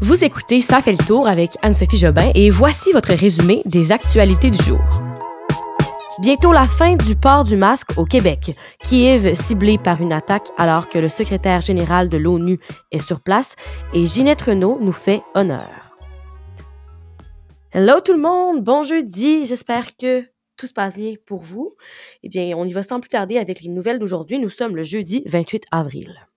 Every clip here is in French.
Vous écoutez Ça fait le tour avec Anne-Sophie Jobin et voici votre résumé des actualités du jour. Bientôt la fin du port du masque au Québec. Kiev ciblé par une attaque alors que le secrétaire général de l'ONU est sur place et Ginette Renault nous fait honneur. Hello tout le monde, bon jeudi, j'espère que tout se passe bien pour vous. Eh bien, on y va sans plus tarder avec les nouvelles d'aujourd'hui. Nous sommes le jeudi 28 avril.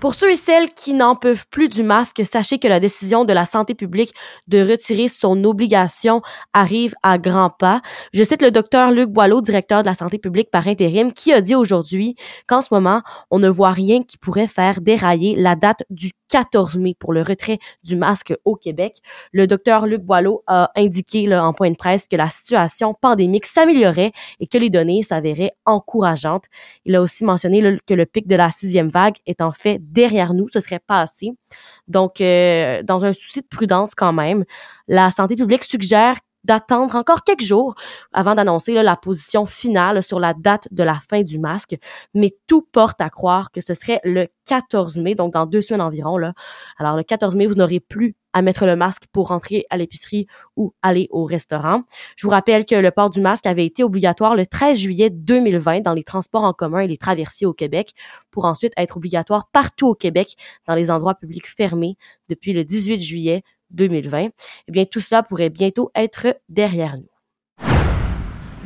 Pour ceux et celles qui n'en peuvent plus du masque, sachez que la décision de la santé publique de retirer son obligation arrive à grands pas. Je cite le docteur Luc Boileau, directeur de la santé publique par intérim, qui a dit aujourd'hui qu'en ce moment, on ne voit rien qui pourrait faire dérailler la date du 14 mai pour le retrait du masque au Québec. Le docteur Luc Boileau a indiqué là, en point de presse que la situation pandémique s'améliorait et que les données s'avéraient encourageantes. Il a aussi mentionné que le pic de la sixième vague est en fait derrière nous, ce serait passé. Donc, euh, dans un souci de prudence quand même, la santé publique suggère d'attendre encore quelques jours avant d'annoncer la position finale sur la date de la fin du masque. Mais tout porte à croire que ce serait le 14 mai, donc dans deux semaines environ. Alors le 14 mai, vous n'aurez plus à mettre le masque pour rentrer à l'épicerie ou aller au restaurant. Je vous rappelle que le port du masque avait été obligatoire le 13 juillet 2020 dans les transports en commun et les traversiers au Québec, pour ensuite être obligatoire partout au Québec dans les endroits publics fermés depuis le 18 juillet 2020, eh bien, tout cela pourrait bientôt être derrière nous.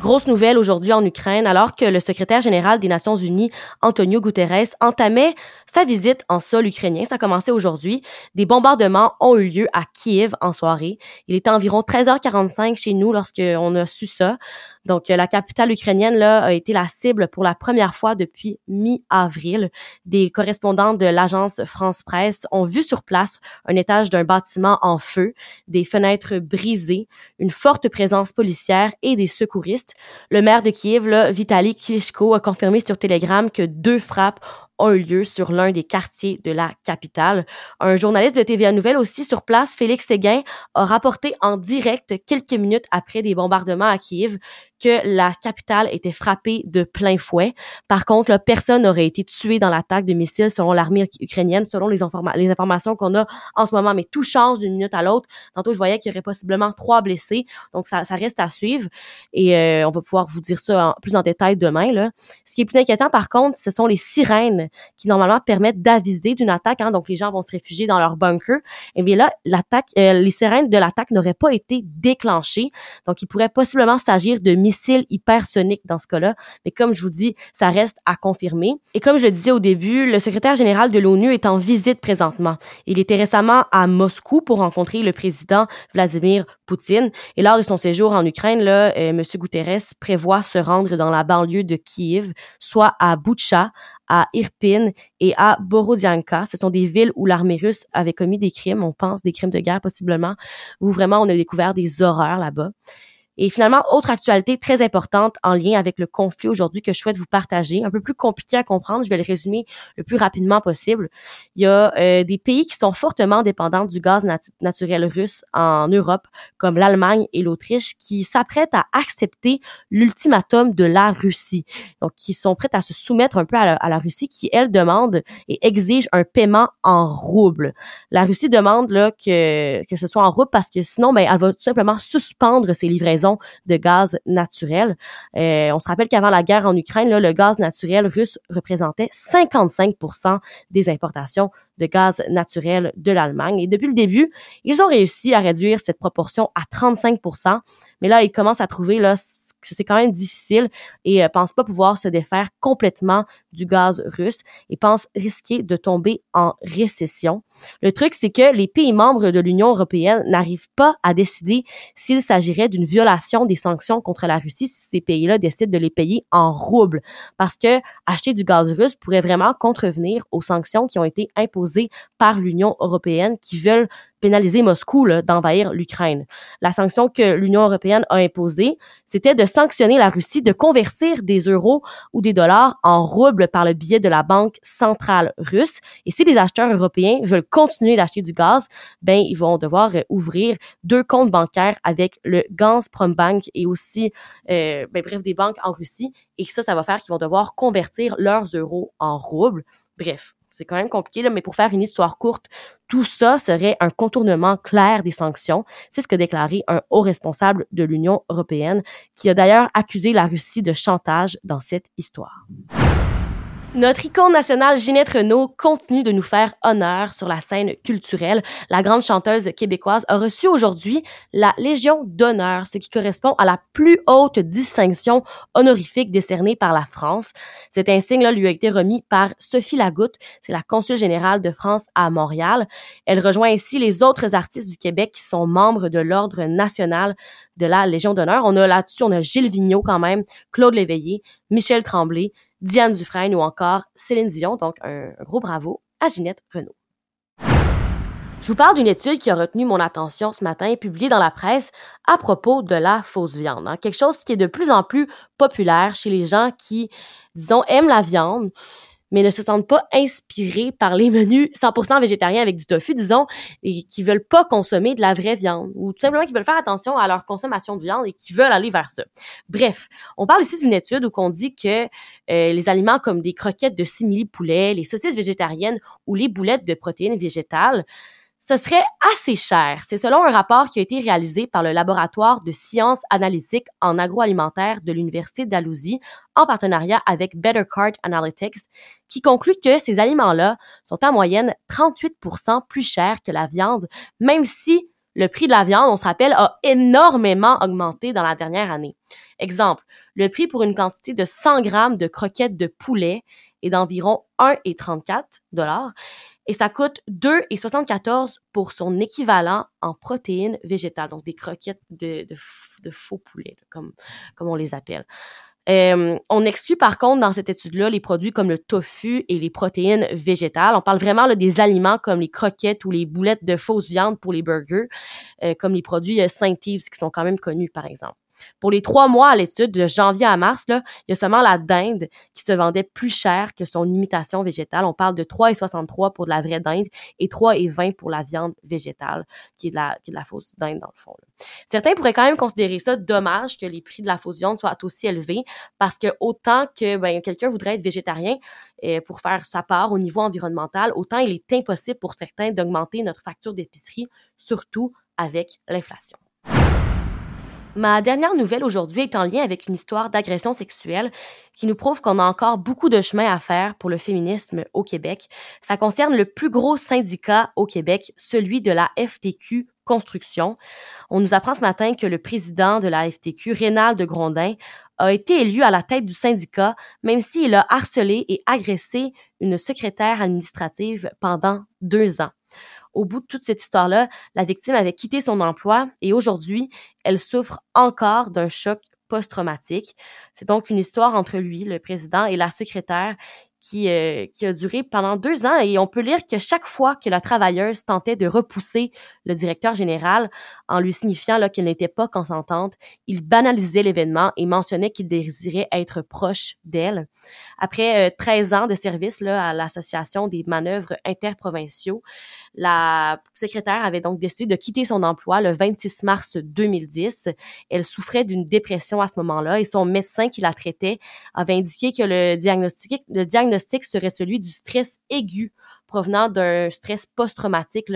Grosse nouvelle aujourd'hui en Ukraine, alors que le secrétaire général des Nations Unies, Antonio Guterres, entamait sa visite en sol ukrainien. Ça a commencé aujourd'hui. Des bombardements ont eu lieu à Kiev en soirée. Il était environ 13h45 chez nous lorsqu'on a su ça. Donc, la capitale ukrainienne là, a été la cible pour la première fois depuis mi-avril. Des correspondants de l'agence France Presse ont vu sur place un étage d'un bâtiment en feu, des fenêtres brisées, une forte présence policière et des secouristes. Le maire de Kiev, là, Vitaly Klitschko, a confirmé sur Telegram que deux frappes ont eu lieu sur l'un des quartiers de la capitale. Un journaliste de TVA Nouvelle aussi sur place, Félix Séguin, a rapporté en direct quelques minutes après des bombardements à Kiev que la capitale était frappée de plein fouet. Par contre, là, personne n'aurait été tué dans l'attaque de missiles selon l'armée ukrainienne, selon les, informations qu'on a en ce moment. Mais tout change d'une minute à l'autre. Tantôt, je voyais qu'il y aurait possiblement trois blessés. Donc, ça, reste à suivre. Et euh, on va pouvoir vous dire ça plus en détail demain. Là. Ce qui est plus inquiétant, par contre, ce sont les sirènes qui, normalement, permettent d'aviser d'une attaque. Hein. Donc, les gens vont se réfugier dans leur bunker. Et bien là, l'attaque, euh, les sirènes de l'attaque n'auraient pas été déclenchées. Donc, il pourrait possiblement s'agir de missile hypersonique dans ce cas-là. Mais comme je vous dis, ça reste à confirmer. Et comme je le disais au début, le secrétaire général de l'ONU est en visite présentement. Il était récemment à Moscou pour rencontrer le président Vladimir Poutine. Et lors de son séjour en Ukraine, là, euh, M. Guterres prévoit se rendre dans la banlieue de Kiev, soit à Butcha, à Irpin et à Borodianka. Ce sont des villes où l'armée russe avait commis des crimes, on pense des crimes de guerre possiblement, où vraiment on a découvert des horreurs là-bas. Et finalement, autre actualité très importante en lien avec le conflit aujourd'hui que je souhaite vous partager, un peu plus compliqué à comprendre, je vais le résumer le plus rapidement possible. Il y a euh, des pays qui sont fortement dépendants du gaz naturel russe en Europe, comme l'Allemagne et l'Autriche, qui s'apprêtent à accepter l'ultimatum de la Russie. Donc, qui sont prêtes à se soumettre un peu à la, Russie, qui, elle, demande et exige un paiement en rouble. La Russie demande là, que, que ce soit en rouble parce que sinon, ben, elle va tout simplement suspendre ses livraisons de gaz naturel. Euh, on se rappelle qu'avant la guerre en Ukraine, le gaz naturel russe représentait 55% des importations de gaz naturel de l'Allemagne. Et depuis le début, ils ont réussi à réduire cette proportion à 35% mais là, ils commencent à trouver c'est quand même difficile et euh, pensent pas pouvoir se défaire complètement du gaz russe et pensent risquer de tomber en récession. Le truc, c'est que les pays membres de l'Union européenne n'arrivent pas à décider s'il s'agirait d'une violation des sanctions contre la Russie si ces pays-là décident de les payer en roubles. Parce que acheter du gaz russe pourrait vraiment contrevenir aux sanctions qui ont été imposées par l'Union européenne qui veulent pénaliser Moscou d'envahir l'Ukraine. La sanction que l'Union européenne a imposée, c'était de sanctionner la Russie de convertir des euros ou des dollars en roubles par le biais de la Banque centrale russe. Et si les acheteurs européens veulent continuer d'acheter du gaz, ben ils vont devoir euh, ouvrir deux comptes bancaires avec le Gazprombank et aussi, euh, ben, bref, des banques en Russie. Et ça, ça va faire qu'ils vont devoir convertir leurs euros en roubles. Bref, c'est quand même compliqué, là, mais pour faire une histoire courte, tout ça serait un contournement clair des sanctions. C'est ce que déclaré un haut responsable de l'Union européenne, qui a d'ailleurs accusé la Russie de chantage dans cette histoire. Notre icône nationale Ginette Renault continue de nous faire honneur sur la scène culturelle. La grande chanteuse québécoise a reçu aujourd'hui la Légion d'honneur, ce qui correspond à la plus haute distinction honorifique décernée par la France. Cet insigne-là lui a été remis par Sophie Lagoutte, c'est la consul générale de France à Montréal. Elle rejoint ainsi les autres artistes du Québec qui sont membres de l'Ordre national de la Légion d'honneur. On a là-dessus, on a Gilles Vigneault quand même, Claude Léveillé, Michel Tremblay, Diane Dufresne ou encore Céline Dion. Donc, un, gros bravo à Ginette Renault. Je vous parle d'une étude qui a retenu mon attention ce matin, publiée dans la presse à propos de la fausse viande. Hein. Quelque chose qui est de plus en plus populaire chez les gens qui, disons, aiment la viande, mais ne se sentent pas inspirés par les menus 100% végétariens avec du tofu, disons, et qui veulent pas consommer de la vraie viande, ou tout simplement qui veulent faire attention à leur consommation de viande et qui veulent aller vers ça. Bref, on parle ici d'une étude où on dit que euh, les aliments comme des croquettes de simili-poulet, les saucisses végétariennes ou les boulettes de protéines végétales ce serait assez cher. C'est selon un rapport qui a été réalisé par le laboratoire de sciences analytiques en agroalimentaire de l'Université d'Alousie en partenariat avec Better Card Analytics, qui conclut que ces aliments-là sont en moyenne 38% plus chers que la viande, même si le prix de la viande, on se rappelle, a énormément augmenté dans la dernière année. Exemple, le prix pour une quantité de 100 grammes de croquettes de poulet est d'environ 1,34 dollars et ça coûte 2,74 pour son équivalent en protéines végétales, donc des croquettes de, faux poulet, comme, comme on les appelle. Euh, on exclut par contre dans cette étude-là les produits comme le tofu et les protéines végétales. On parle vraiment là, des aliments comme les croquettes ou les boulettes de fausse viande pour les burgers, euh, comme les produits euh, Saint-Yves qui sont quand même connus par exemple. Pour les trois mois à l'étude, de janvier à mars, là, il y a seulement la dinde qui se vendait plus cher que son imitation végétale. On parle de 3,63 pour de la vraie dinde et 3,20 pour la viande végétale, qui est de la, fausse dinde dans le fond. Certains pourraient quand même considérer ça dommage que les prix de la fausse viande soient aussi élevés parce que autant que ben, quelqu'un voudrait être végétarien euh, pour faire sa part au niveau environnemental, autant il est impossible pour certains d'augmenter notre facture d'épicerie, surtout avec l'inflation. Ma dernière nouvelle aujourd'hui est en lien avec une histoire d'agression sexuelle qui nous prouve qu'on a encore beaucoup de chemin à faire pour le féminisme au Québec. Ça concerne le plus gros syndicat au Québec, celui de la FTQ Construction. On nous apprend ce matin que le président de la FTQ, Rénal de Grondin, a été élu à la tête du syndicat, même s'il a harcelé et agressé une secrétaire administrative pendant deux ans au bout de toute cette histoire-là, la victime avait quitté son emploi et aujourd'hui, elle souffre encore d'un choc post-traumatique. C'est donc une histoire entre lui, le président, et la secrétaire qui, euh, qui a duré pendant deux ans et on peut lire que chaque fois que la travailleuse tentait de repousser le directeur général en lui signifiant là qu'elle n'était pas consentante, il banalisait l'événement et mentionnait qu'il désirait être proche d'elle. Après 13 euh, ans de service là, à l'association des manœuvres interprovinciaux, la secrétaire avait donc décidé de quitter son emploi le 26 mars 2010. Elle souffrait d'une dépression à ce moment-là et son médecin qui la traitait avait indiqué que le diagnostic, le diagnostic serait celui du stress aigu provenant d'un stress post-traumatique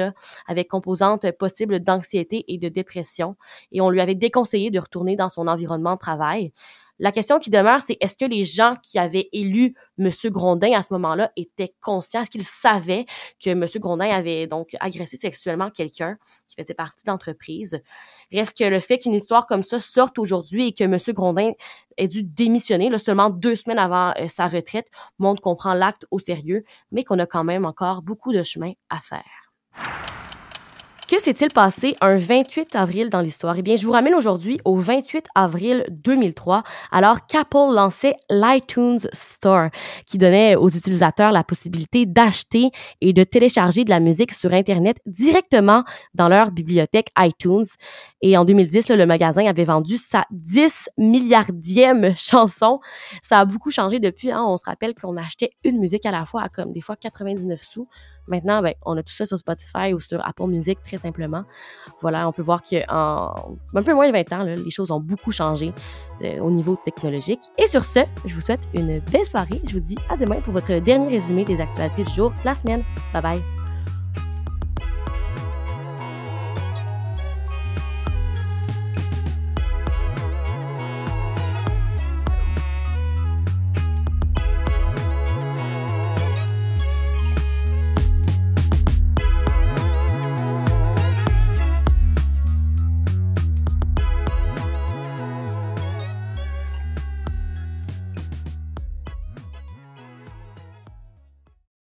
avec composante possible d'anxiété et de dépression. Et on lui avait déconseillé de retourner dans son environnement de travail. La question qui demeure, c'est est-ce que les gens qui avaient élu M. Grondin à ce moment-là étaient conscients, est-ce qu'ils savaient que M. Grondin avait donc agressé sexuellement quelqu'un qui faisait partie de l'entreprise? Reste que le fait qu'une histoire comme ça sorte aujourd'hui et que M. Grondin ait dû démissionner là, seulement deux semaines avant euh, sa retraite montre qu'on prend l'acte au sérieux, mais qu'on a quand même encore beaucoup de chemin à faire. Que s'est-il passé un 28 avril dans l'histoire? Eh bien, je vous ramène aujourd'hui au 28 avril 2003, alors qu'Apple lançait l'iTunes Store, qui donnait aux utilisateurs la possibilité d'acheter et de télécharger de la musique sur Internet directement dans leur bibliothèque iTunes. Et en 2010, le magasin avait vendu sa 10 milliardième chanson. Ça a beaucoup changé depuis. Hein. On se rappelle qu'on achetait une musique à la fois à comme des fois 99 sous. Maintenant, ben, on a tout ça sur Spotify ou sur Apple Music très simplement. Voilà, on peut voir qu'en un peu moins de 20 ans, les choses ont beaucoup changé euh, au niveau technologique. Et sur ce, je vous souhaite une belle soirée. Je vous dis à demain pour votre dernier résumé des actualités du jour de la semaine. Bye bye.